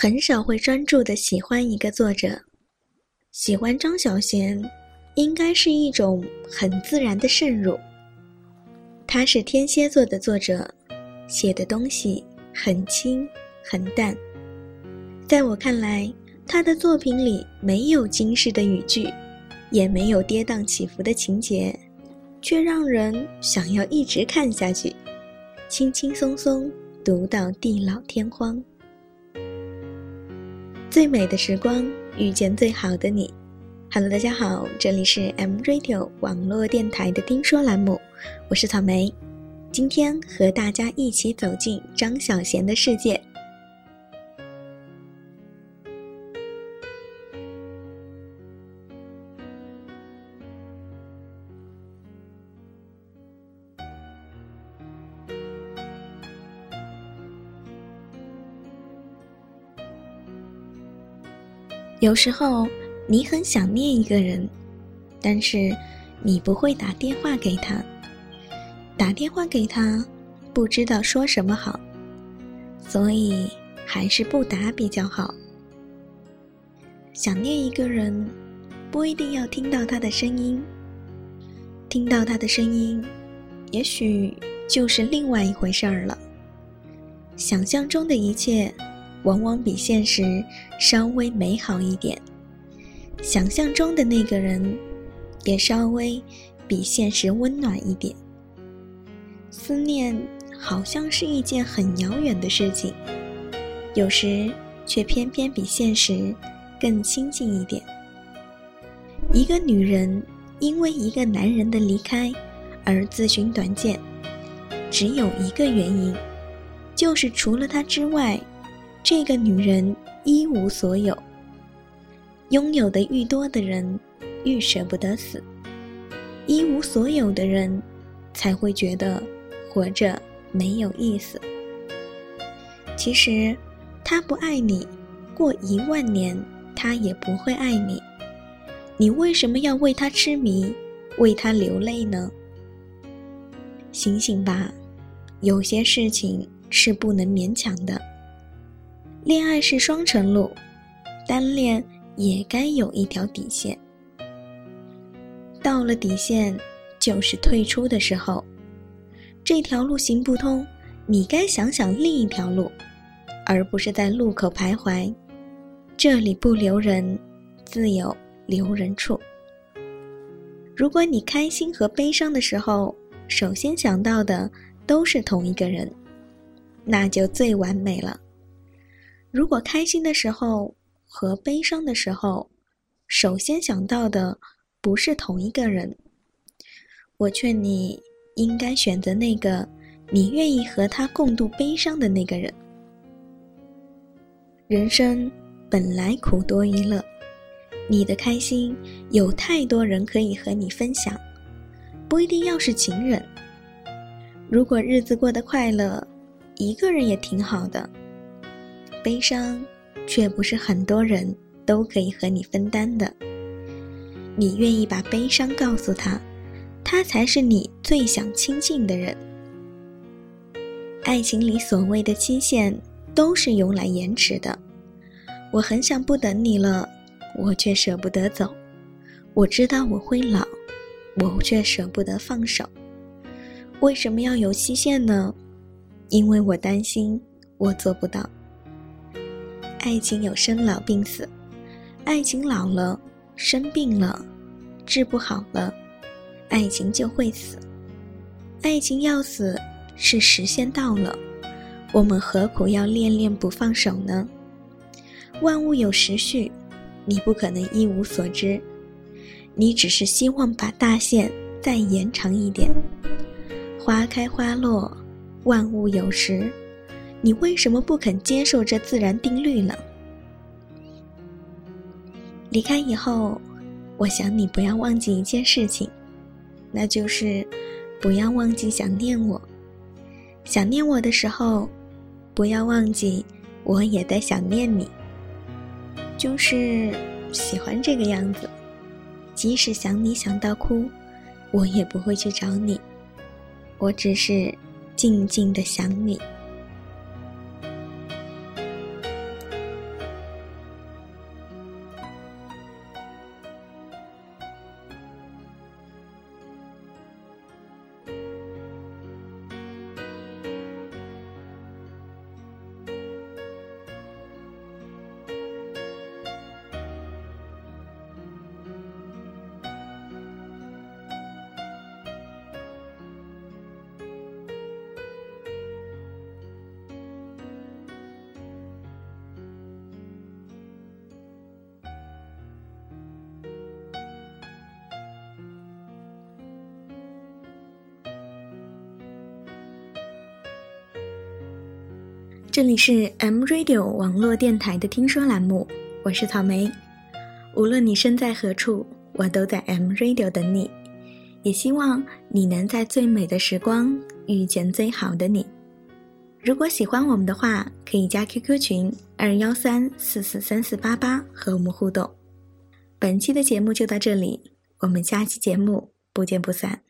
很少会专注的喜欢一个作者，喜欢张小娴，应该是一种很自然的渗入。他是天蝎座的作者，写的东西很轻很淡。在我看来，他的作品里没有惊世的语句，也没有跌宕起伏的情节，却让人想要一直看下去，轻轻松松读到地老天荒。最美的时光，遇见最好的你。Hello，大家好，这里是 M Radio 网络电台的听说栏目，我是草莓，今天和大家一起走进张小娴的世界。有时候，你很想念一个人，但是你不会打电话给他。打电话给他，不知道说什么好，所以还是不打比较好。想念一个人，不一定要听到他的声音，听到他的声音，也许就是另外一回事儿了。想象中的一切。往往比现实稍微美好一点，想象中的那个人也稍微比现实温暖一点。思念好像是一件很遥远的事情，有时却偏偏比现实更亲近一点。一个女人因为一个男人的离开而自寻短见，只有一个原因，就是除了他之外。这个女人一无所有，拥有的愈多的人，愈舍不得死。一无所有的人，才会觉得活着没有意思。其实，他不爱你，过一万年他也不会爱你。你为什么要为他痴迷，为他流泪呢？醒醒吧，有些事情是不能勉强的。恋爱是双程路，单恋也该有一条底线。到了底线，就是退出的时候。这条路行不通，你该想想另一条路，而不是在路口徘徊。这里不留人，自有留人处。如果你开心和悲伤的时候，首先想到的都是同一个人，那就最完美了。如果开心的时候和悲伤的时候，首先想到的不是同一个人，我劝你应该选择那个你愿意和他共度悲伤的那个人。人生本来苦多于乐，你的开心有太多人可以和你分享，不一定要是情人。如果日子过得快乐，一个人也挺好的。悲伤，却不是很多人都可以和你分担的。你愿意把悲伤告诉他，他才是你最想亲近的人。爱情里所谓的期限，都是用来延迟的。我很想不等你了，我却舍不得走。我知道我会老，我却舍不得放手。为什么要有期限呢？因为我担心我做不到。爱情有生老病死，爱情老了，生病了，治不好了，爱情就会死。爱情要死，是时限到了，我们何苦要恋恋不放手呢？万物有时序，你不可能一无所知，你只是希望把大限再延长一点。花开花落，万物有时。你为什么不肯接受这自然定律呢？离开以后，我想你不要忘记一件事情，那就是不要忘记想念我。想念我的时候，不要忘记我也在想念你。就是喜欢这个样子，即使想你想到哭，我也不会去找你，我只是静静的想你。这里是 M Radio 网络电台的听说栏目，我是草莓。无论你身在何处，我都在 M Radio 等你。也希望你能在最美的时光遇见最好的你。如果喜欢我们的话，可以加 QQ 群二幺三四四三四八八和我们互动。本期的节目就到这里，我们下期节目不见不散。